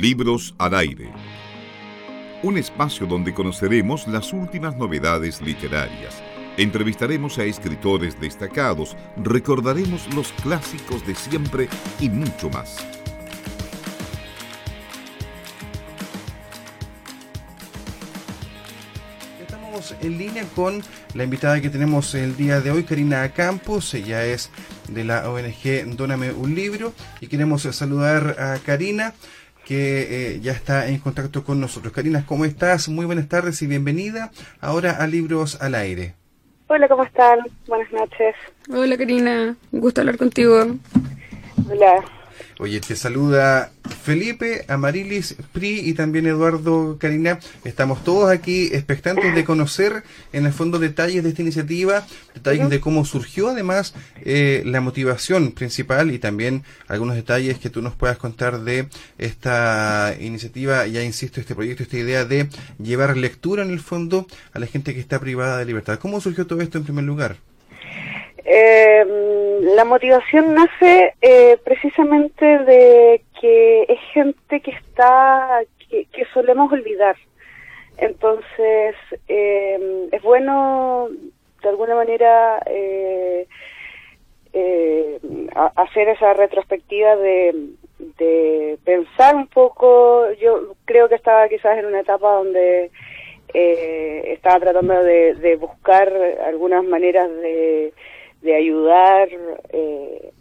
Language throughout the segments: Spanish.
Libros al aire. Un espacio donde conoceremos las últimas novedades literarias. Entrevistaremos a escritores destacados, recordaremos los clásicos de siempre y mucho más. Estamos en línea con la invitada que tenemos el día de hoy, Karina Campos. Ella es de la ONG Dóname un libro y queremos saludar a Karina que eh, ya está en contacto con nosotros. Karina, ¿cómo estás? Muy buenas tardes y bienvenida ahora a Libros al Aire. Hola, ¿cómo están? Buenas noches. Hola Karina, un gusto hablar contigo. Hola. Oye, te saluda Felipe, Amarilis, Pri y también Eduardo Karina. Estamos todos aquí expectantes de conocer en el fondo detalles de esta iniciativa, detalles de cómo surgió además eh, la motivación principal y también algunos detalles que tú nos puedas contar de esta iniciativa, ya insisto, este proyecto, esta idea de llevar lectura en el fondo a la gente que está privada de libertad. ¿Cómo surgió todo esto en primer lugar? Eh, la motivación nace eh, precisamente de que es gente que está, que, solemos olvidar. Entonces, eh, es bueno de alguna manera eh, eh, hacer esa retrospectiva de, pensar un poco. Yo creo que estaba quizás en una etapa donde eh, estaba tratando de buscar algunas maneras de de ayudar eh,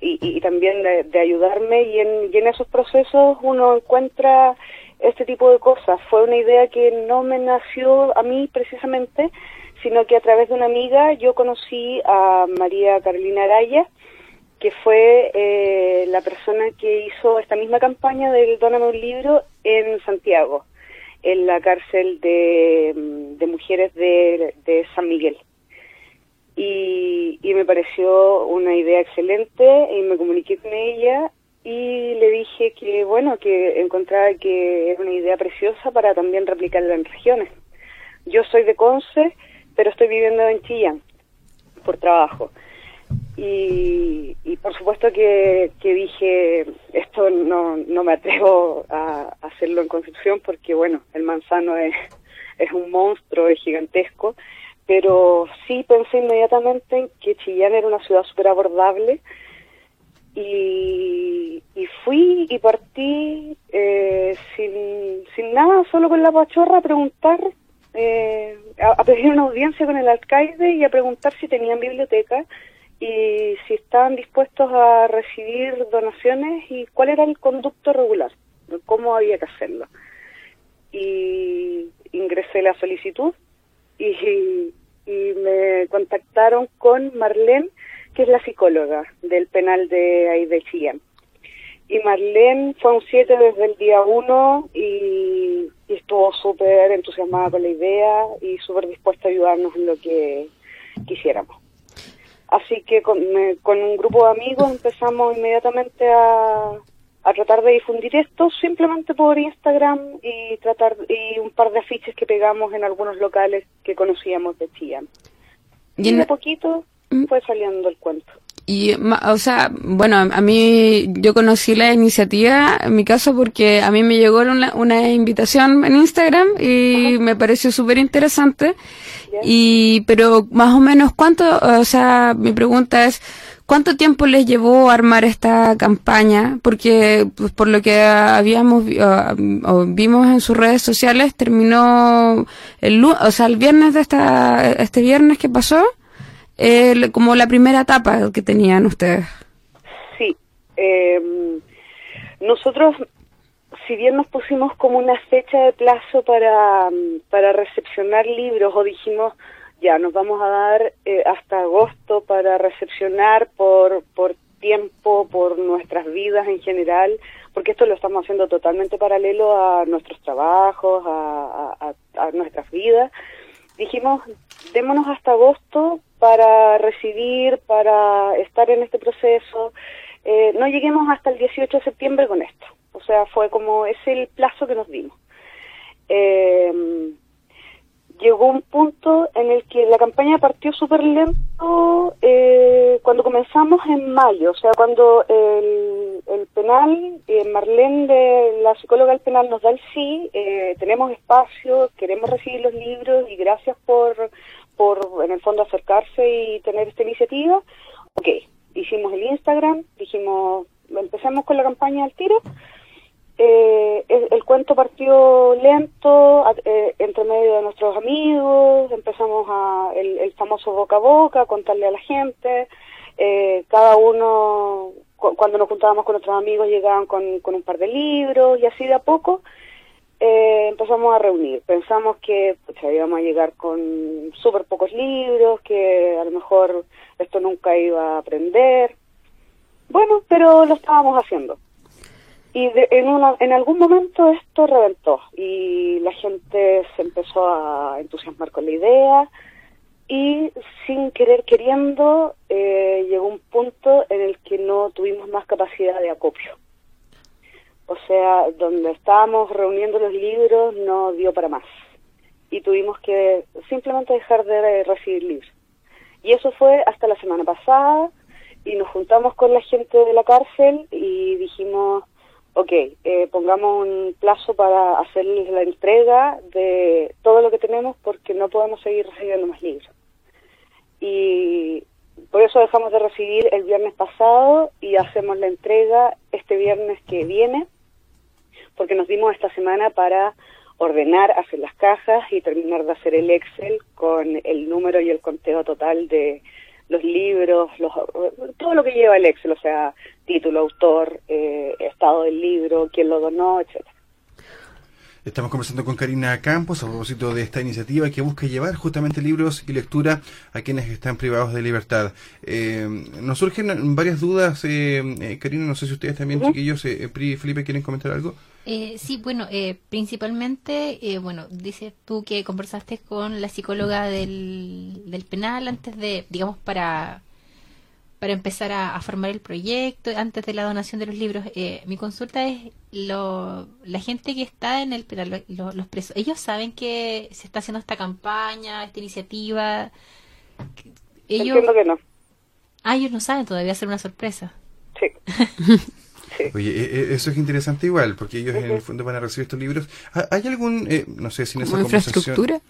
y, también de, ayudarme y en, y en esos procesos uno encuentra este tipo de cosas. Fue una idea que no me nació a mí precisamente, sino que a través de una amiga yo conocí a María Carolina Araya, que fue eh, la persona que hizo esta misma campaña del Dóname un libro en Santiago, en la cárcel de, de mujeres de, de San Miguel y, y me pareció una idea excelente y me comuniqué con ella y le dije que bueno que encontraba que era una idea preciosa para también replicarla en regiones. Yo soy de Conce, pero estoy viviendo en Chillán por trabajo. Y, y por supuesto que, que dije, esto no, no me atrevo a, hacerlo en Concepción porque, bueno, el manzano es, es un monstruo, es gigantesco pero sí pensé inmediatamente en que Chillán era una ciudad súper abordable y, fui y partí eh, sin, sin nada, solo con la pachorra a preguntar, eh, a, pedir una audiencia con el alcalde y a preguntar si tenían biblioteca y si estaban dispuestos a recibir donaciones y cuál era el conducto regular, cómo había que hacerlo. Y ingresé la solicitud y, y me contactaron con Marlene, que es la psicóloga del penal de ahí. Y Marlene fue un 7 desde el día 1 y, estuvo súper entusiasmada con la idea y súper dispuesta a ayudarnos en lo que quisiéramos. Así que con, con un grupo de amigos empezamos inmediatamente a, a tratar de difundir esto simplemente por Instagram y tratar y un par de afiches que pegamos en algunos locales que conocíamos de Chillán. Y, de poquito ¿Mm? fue saliendo el cuento. Y, o sea, bueno, a mí yo conocí la iniciativa, en mi caso, porque a mí me llegó una, una invitación en Instagram y me pareció súper interesante. Y, pero más o menos, ¿cuánto, o sea, mi pregunta es, ¿Cuánto tiempo les llevó armar esta campaña? Porque pues, por lo que habíamos o vimos en sus redes sociales terminó el o sea el viernes de esta este viernes que pasó como la primera etapa que tenían ustedes. Sí, em, nosotros si bien nos pusimos como una fecha de plazo para para recepcionar libros o dijimos ya nos vamos a dar eh, hasta agosto para recepcionar por, por tiempo, por nuestras vidas en general, porque esto lo estamos haciendo totalmente paralelo a nuestros trabajos, a, nuestras vidas. Dijimos, démonos hasta agosto para recibir, para estar en este proceso. Eh, no lleguemos hasta el 18 de septiembre con esto. O sea, fue como, es el plazo que nos dimos. Eh, llegó un punto en el que la campaña partió súper lento eh, cuando comenzamos en mayo, o sea, cuando el, el penal, eh, Marlene, de, la psicóloga del penal, nos da el sí, eh, tenemos espacio, queremos recibir los libros y gracias por, por, en el fondo, acercarse y tener esta iniciativa. Ok, hicimos el Instagram, dijimos, empecemos con la campaña al tiro. Eh, el, cuento partió lento, eh, entre medio de nuestros amigos, empezamos a, el, famoso boca a boca, contarle a la gente, eh, cada uno, cuando nos juntábamos con nuestros amigos, llegaban con, con un par de libros y así de a poco eh, empezamos a reunir. Pensamos que pues, íbamos a llegar con súper pocos libros, que a lo mejor esto nunca iba a aprender. Bueno, pero lo estábamos haciendo. Y en, una, en algún momento esto reventó y la gente se empezó a entusiasmar con la idea y sin querer queriendo eh, llegó un punto en el que no tuvimos más capacidad de acopio. O sea, donde estábamos reuniendo los libros no dio para más y tuvimos que simplemente dejar de recibir libros. Y eso fue hasta la semana pasada y nos juntamos con la gente de la cárcel y dijimos, ok, eh, pongamos un plazo para hacerles la entrega de todo lo que tenemos porque no podemos seguir recibiendo más libros. Y por eso dejamos de recibir el viernes pasado y hacemos la entrega este viernes que viene, porque nos dimos esta semana para ordenar, hacer las cajas y terminar de hacer el Excel con el número y el conteo total de los libros, los, todo lo que lleva el Excel, o sea, título, autor, eh, estado del libro, quién lo donó, etcétera. Estamos conversando con Karina Campos a propósito de esta iniciativa que busca llevar justamente libros y lectura a quienes están privados de libertad. Eh, nos surgen varias dudas, eh, eh, Karina, no sé si ustedes también, chiquillos, eh, Pri y Felipe, ¿quieren comentar algo? sí, bueno, principalmente, bueno, dices tú que conversaste con la psicóloga del, del penal antes de, digamos, para para empezar a, formar el proyecto antes de la donación de los libros. Eh, mi consulta es lo, la gente que está en el penal, los presos, ellos saben que se está haciendo esta campaña, esta iniciativa. Ellos, Entiendo que no. Ah, ellos no saben todavía hacer una sorpresa. Sí. Oye, e, e, eso es interesante igual, porque ellos en el fondo van a recibir estos libros. ¿Hay algún, eh, no sé si en esa infraestructura?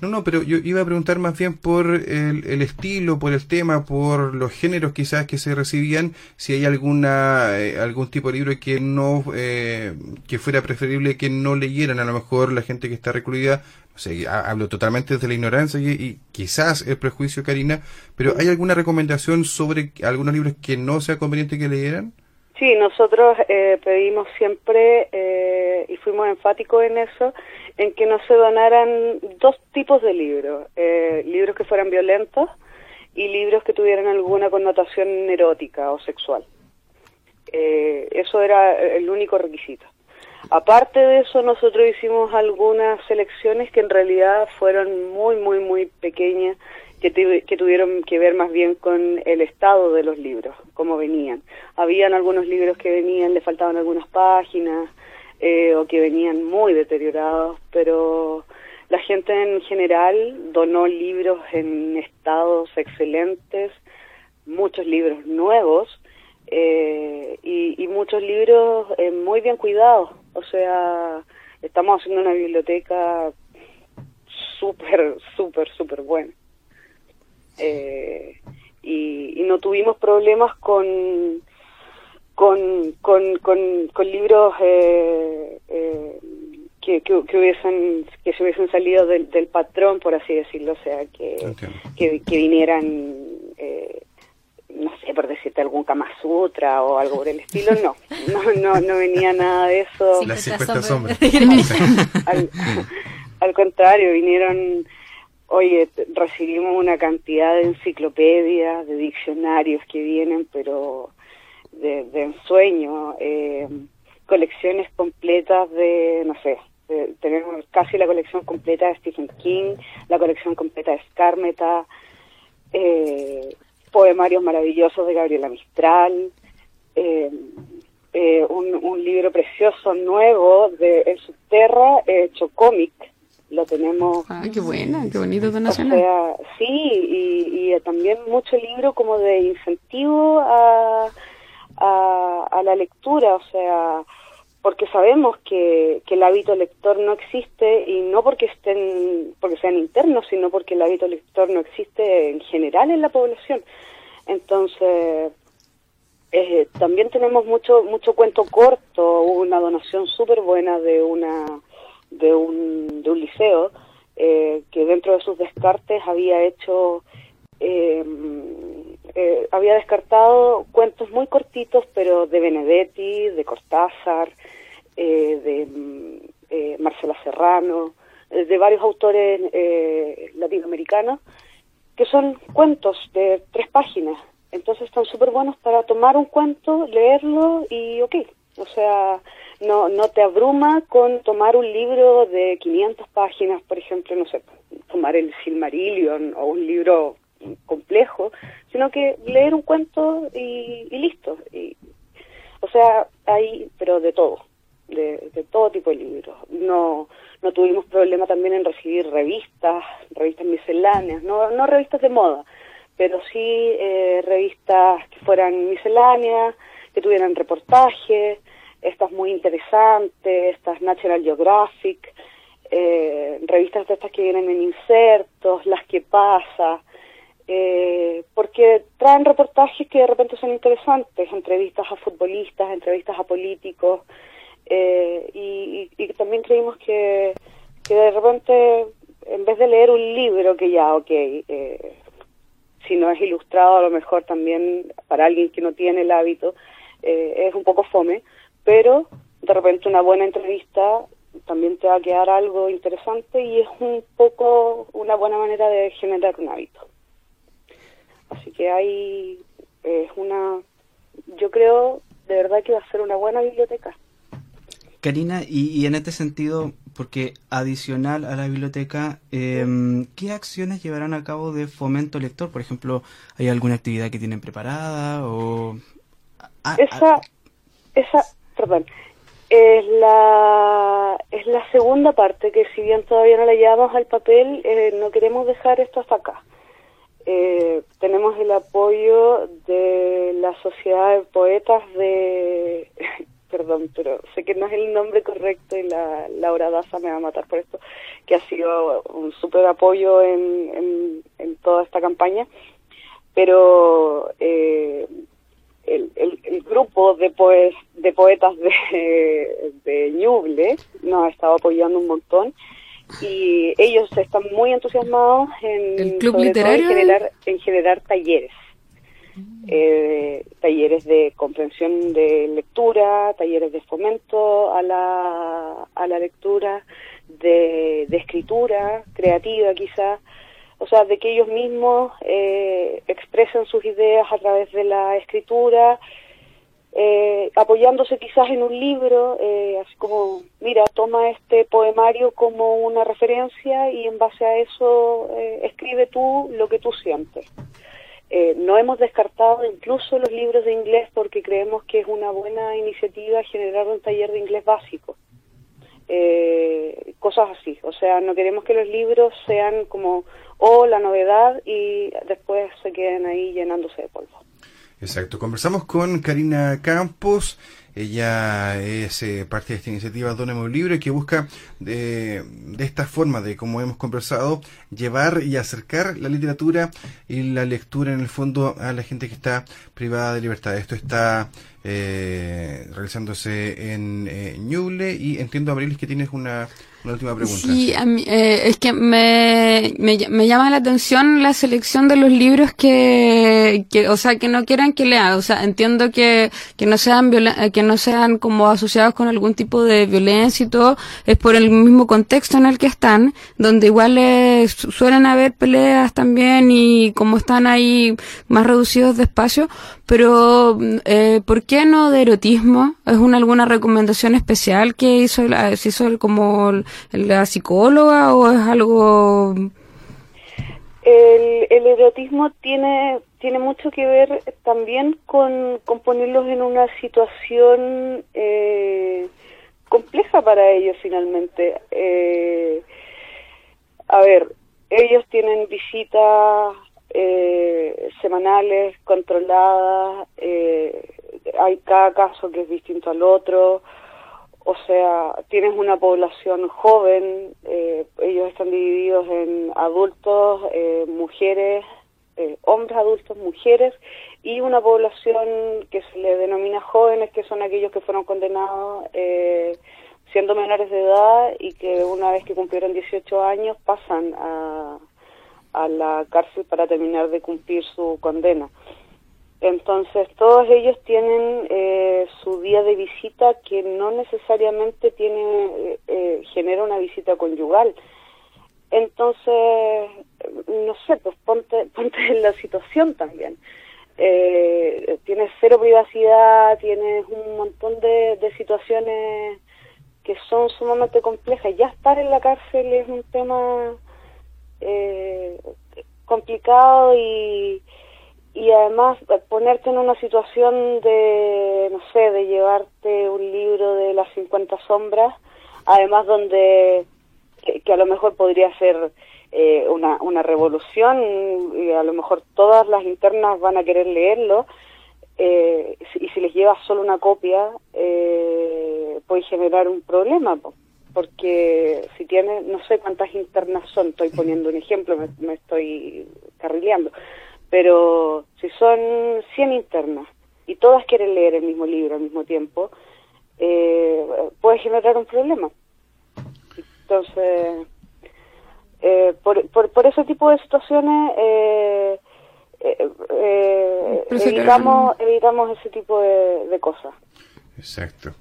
No, no, pero yo iba a preguntar más bien por el, estilo, por el tema, por los géneros quizás que se recibían, si hay alguna eh, algún tipo de libro que no eh, que fuera preferible que no leyeran a lo mejor la gente que está recluida. O sea, hablo totalmente desde la ignorancia y, quizás el prejuicio, Karina, pero ¿hay alguna recomendación sobre algunos libros que no sea conveniente que leyeran? Sí, nosotros eh, pedimos siempre y fuimos enfáticos en eso en que no se donaran dos tipos de libros, eh, libros que fueran violentos y libros que tuvieran alguna connotación erótica o sexual. Eh, eso era el único requisito. Aparte de eso, nosotros hicimos algunas selecciones que en realidad fueron muy, muy, muy pequeñas, que, que tuvieron que ver más bien con el estado de los libros, cómo venían. Habían algunos libros que venían, le faltaban algunas páginas, eh, o que venían muy deteriorados, pero la gente en general donó libros en estados excelentes, muchos libros nuevos eh, y, muchos libros eh, muy bien cuidados. O sea, estamos haciendo una biblioteca súper, súper, súper buena. Y, no tuvimos problemas con con, con, con, libros eh, eh, que, que, hubiesen que se hubiesen salido del, del patrón por así decirlo o sea que que, vinieran eh, no sé por decirte algún Kama Sutra o algo por el estilo no. No no, no venía nada de eso. Al, al contrario vinieron Oye, recibimos una cantidad de enciclopedias, de diccionarios que vienen, pero de, ensueño, eh, colecciones completas de, no sé, tenemos casi la colección completa de Stephen King, la colección completa de Scarmeta, eh, poemarios maravillosos de Gabriela Mistral, eh, un, un, libro precioso nuevo de El Subterra hecho cómic, lo tenemos. Ah, qué buena, qué bonito O sea, sí, y, y también mucho libro como de incentivo a a, a la lectura, o sea, porque sabemos que, que, el hábito lector no existe y no porque estén porque sean internos sino porque el hábito lector no existe en general en la población entonces eh, también tenemos mucho mucho cuento corto hubo una donación súper buena de una de un, de un liceo eh, que dentro de sus descartes había hecho eh, eh, había descartado cuentos muy cortitos, pero de Benedetti, de Cortázar, eh, de eh, Marcela Serrano, de varios autores latinoamericanos, que son cuentos de tres páginas. Entonces están súper buenos para tomar un cuento, leerlo y ok. O sea, no, no te abruma con tomar un libro de 500 páginas, por ejemplo, no sé, tomar el Silmarillion o un libro complejo, sino que leer un cuento y, listo. Y, o sea, hay, pero de todo, de, de todo tipo de libros. No, no tuvimos problema también en recibir revistas, revistas misceláneas, no, no revistas de moda, pero sí eh, revistas que fueran misceláneas, que tuvieran reportajes, estas muy interesantes, estas National Geographic, eh, revistas de estas que vienen en insertos, las que pasa, eh, porque traen reportajes que de repente son interesantes, entrevistas a futbolistas, entrevistas a políticos, eh, y, también creímos que, que de repente, en vez de leer un libro que ya, ok, eh, si no es ilustrado, a lo mejor también para alguien que no tiene el hábito, eh, es un poco fome, pero de repente una buena entrevista también te va a quedar algo interesante y es un poco una buena manera de generar un hábito. Así que hay es una, yo creo de verdad que va a ser una buena biblioteca. Karina, y, en este sentido, porque adicional a la biblioteca, em, ¿qué acciones llevarán a cabo de fomento lector? Por ejemplo, ¿hay alguna actividad que tienen preparada o...? esa, esa, perdón, es la, es la segunda parte que si bien todavía no la llevamos al papel, eh, no queremos dejar esto hasta acá. Eh, tenemos el apoyo de la Sociedad de Poetas de... perdón, pero sé que no es el nombre correcto y la Laura Daza me va a matar por esto, que ha sido un súper apoyo en, en, toda esta campaña, pero eh, el, el, grupo de, poes, de poetas de, de Ñuble nos ha estado apoyando un montón y ellos están muy entusiasmados en, generar, en generar talleres. Eh, talleres de comprensión de lectura, talleres de fomento a la, a la lectura, de, de escritura creativa quizás, o sea, de que ellos mismos eh, expresen sus ideas a través de la escritura eh, apoyándose quizás en un libro, eh, así como, mira, toma este poemario como una referencia y en base a eso eh, escribe tú lo que tú sientes. no hemos descartado incluso los libros de inglés porque creemos que es una buena iniciativa generar un taller de inglés básico. Cosas así, o sea, no queremos que los libros sean como, oh, la novedad y después se queden ahí llenándose de polvo. Exacto. Conversamos con Karina Campos. Ella es eh, parte de esta iniciativa Donemos un libro que busca de, de, esta forma, de como hemos conversado, llevar y acercar la literatura y la lectura en el fondo a la gente que está privada de libertad. Esto está eh, realizándose en eh, y entiendo, Abril, que tienes una última pregunta. Sí, eh, es que me, me, llama la atención la selección de los libros que, que, o sea, que no quieran que lea. O sea, entiendo que, que no sean que no sean como asociados con algún tipo de violencia y todo, es por el mismo contexto en el que están, donde igual suelen haber peleas también y como están ahí más reducidos de espacio, pero eh, ¿por qué no de erotismo? ¿Es una alguna recomendación especial que hizo, se hizo como la psicóloga o es algo...? El, el erotismo tiene, tiene mucho que ver también con, ponerlos en una situación eh, compleja para ellos finalmente. Eh, a ver, ellos tienen visitas eh, semanales controladas, eh, hay cada caso que es distinto al otro. O sea, tienes una población joven, eh, ellos están divididos en adultos, eh, mujeres, eh, hombres adultos, mujeres, y una población que se le denomina jóvenes, que son aquellos que fueron condenados siendo menores de edad y que una vez que cumplieron 18 años pasan a, a la cárcel para terminar de cumplir su condena. Entonces, todos ellos tienen eh, su día de visita que no necesariamente tiene eh, eh, genera una visita conyugal. Entonces, no sé, pues ponte, ponte en la situación también. tienes cero privacidad, tienes un montón de, de situaciones que son sumamente complejas. Ya estar en la cárcel es un tema complicado y y además eh, ponerte en una situación de, no sé, de llevarte un libro de las 50 sombras, además donde, que, a lo mejor podría ser eh, una, una revolución y a lo mejor todas las internas van a querer leerlo, eh, y si les llevas solo una copia, eh, puede generar un problema, porque si tienes, no sé cuántas internas son, estoy poniendo un ejemplo, me, me estoy carrileando, pero si son 100 internas y todas quieren leer el mismo libro al mismo tiempo, eh, puede generar un problema. Entonces, eh, por, por, por, ese tipo de situaciones eh, evitamos, evitamos ese tipo de cosas. Exacto.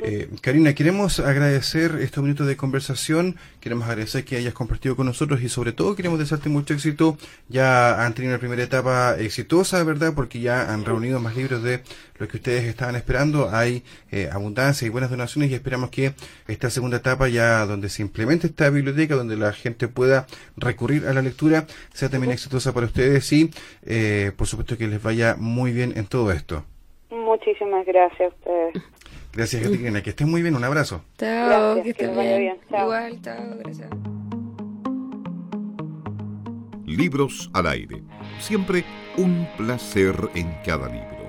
Eh, Karina, queremos agradecer estos minutos de conversación, queremos agradecer que hayas compartido con nosotros y sobre todo queremos desearte mucho éxito. Ya han tenido una primera etapa exitosa, ¿verdad? Porque ya han reunido más libros de lo que ustedes estaban esperando. Hay eh, abundancia y buenas donaciones y esperamos que esta segunda etapa ya donde se implemente esta biblioteca, donde la gente pueda recurrir a la lectura, sea también exitosa para ustedes y eh, por supuesto que les vaya muy bien en todo esto. Muchísimas gracias a ustedes. Gracias, Katrina. Que estén muy bien. Un abrazo. Chao, que estén bien. Igual, chao, gracias. Libros al aire. Siempre un placer en cada libro.